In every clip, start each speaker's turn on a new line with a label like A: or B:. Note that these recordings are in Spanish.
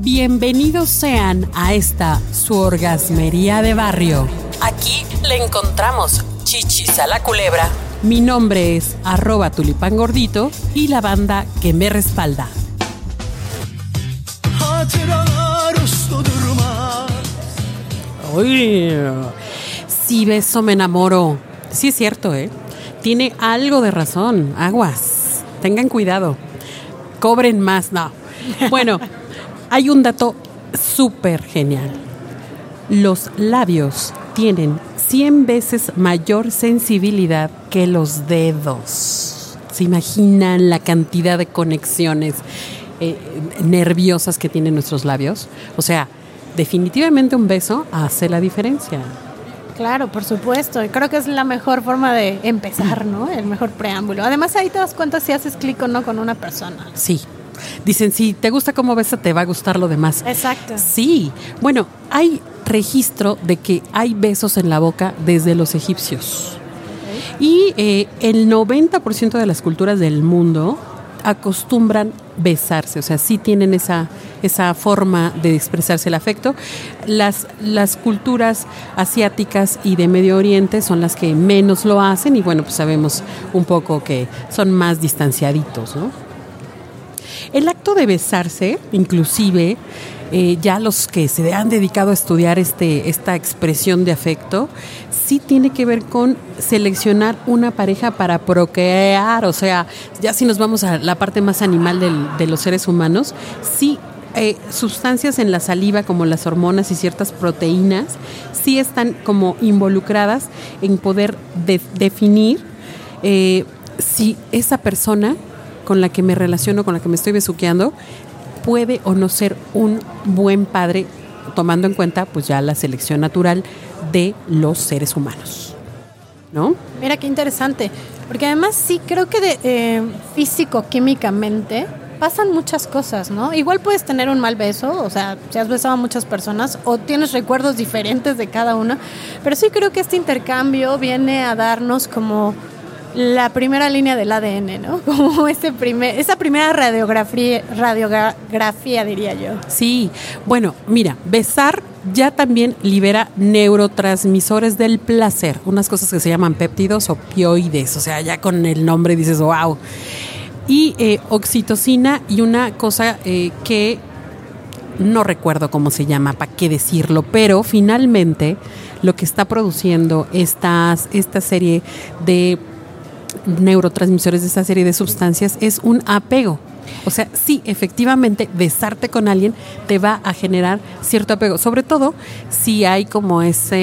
A: Bienvenidos sean a esta su orgasmería de barrio. Aquí le encontramos chichis a la culebra. Mi nombre es arroba tulipán gordito y la banda que me respalda. Uy, si beso me enamoro. Sí es cierto, ¿eh? Tiene algo de razón. Aguas. Tengan cuidado. Cobren más. No. Bueno, hay un dato súper genial. Los labios tienen 100 veces mayor sensibilidad que los dedos. ¿Se imaginan la cantidad de conexiones eh, nerviosas que tienen nuestros labios? O sea, definitivamente un beso hace la diferencia.
B: Claro, por supuesto. Y creo que es la mejor forma de empezar, ¿no? El mejor preámbulo. Además, ahí te das cuenta si haces clic o no con una persona.
A: Sí. Dicen, si te gusta cómo besa, te va a gustar lo demás.
B: Exacto.
A: Sí. Bueno, hay registro de que hay besos en la boca desde los egipcios. Y eh, el 90% de las culturas del mundo acostumbran besarse, o sea, sí tienen esa, esa forma de expresarse el afecto. Las, las culturas asiáticas y de Medio Oriente son las que menos lo hacen y bueno, pues sabemos un poco que son más distanciaditos, ¿no? El acto de besarse, inclusive, eh, ya los que se han dedicado a estudiar este, esta expresión de afecto, sí tiene que ver con seleccionar una pareja para procrear, o sea, ya si nos vamos a la parte más animal de los seres humanos, sí eh, sustancias en la saliva como las hormonas y ciertas proteínas sí están como involucradas en poder definir eh, si esa persona con la que me relaciono, con la que me estoy besuqueando, puede o no ser un buen padre, tomando en cuenta pues ya la selección natural de los seres humanos. ¿No?
B: Mira qué interesante, porque además sí creo que de, eh, físico, químicamente, pasan muchas cosas, ¿no? Igual puedes tener un mal beso, o sea, si has besado a muchas personas o tienes recuerdos diferentes de cada una, pero sí creo que este intercambio viene a darnos como la primera línea del ADN, ¿no? Como primer, esa primera radiografía, radiografía, diría yo.
A: Sí, bueno, mira, besar ya también libera neurotransmisores del placer, unas cosas que se llaman péptidos opioides, o sea, ya con el nombre dices, wow. Y eh, oxitocina y una cosa eh, que no recuerdo cómo se llama, para qué decirlo, pero finalmente lo que está produciendo esta serie de neurotransmisores de esta serie de sustancias es un apego. O sea, sí, efectivamente, besarte con alguien te va a generar cierto apego, sobre todo si hay como esa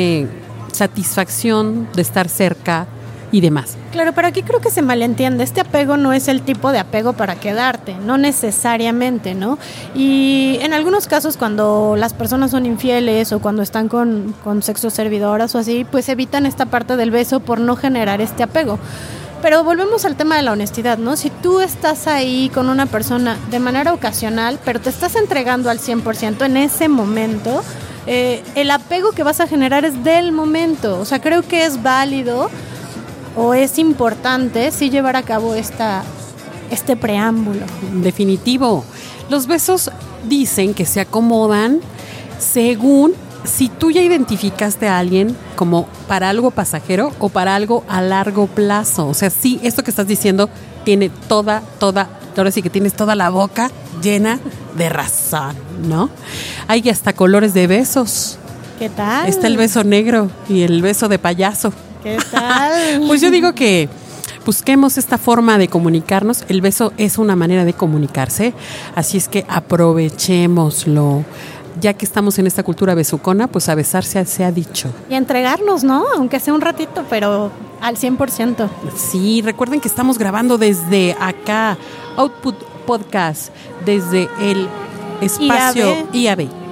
A: satisfacción de estar cerca y demás.
B: Claro, pero aquí creo que se malentiende. Este apego no es el tipo de apego para quedarte, no necesariamente, ¿no? Y en algunos casos cuando las personas son infieles o cuando están con, con sexo servidoras o así, pues evitan esta parte del beso por no generar este apego. Pero volvemos al tema de la honestidad, ¿no? Si tú estás ahí con una persona de manera ocasional, pero te estás entregando al 100% en ese momento, eh, el apego que vas a generar es del momento. O sea, creo que es válido o es importante sí llevar a cabo esta, este preámbulo.
A: Definitivo. Los besos dicen que se acomodan según si tú ya identificaste a alguien como para algo pasajero o para algo a largo plazo. O sea, sí, esto que estás diciendo tiene toda, toda, ahora sí que tienes toda la boca llena de razón, ¿no? Hay hasta colores de besos.
B: ¿Qué tal?
A: Está el beso negro y el beso de payaso.
B: ¿Qué tal?
A: pues yo digo que busquemos esta forma de comunicarnos. El beso es una manera de comunicarse, así es que aprovechémoslo ya que estamos en esta cultura besucona, pues a besarse se ha dicho.
B: Y entregarnos, ¿no? Aunque sea un ratito, pero al 100%.
A: Sí, recuerden que estamos grabando desde acá, Output Podcast, desde el espacio IAB.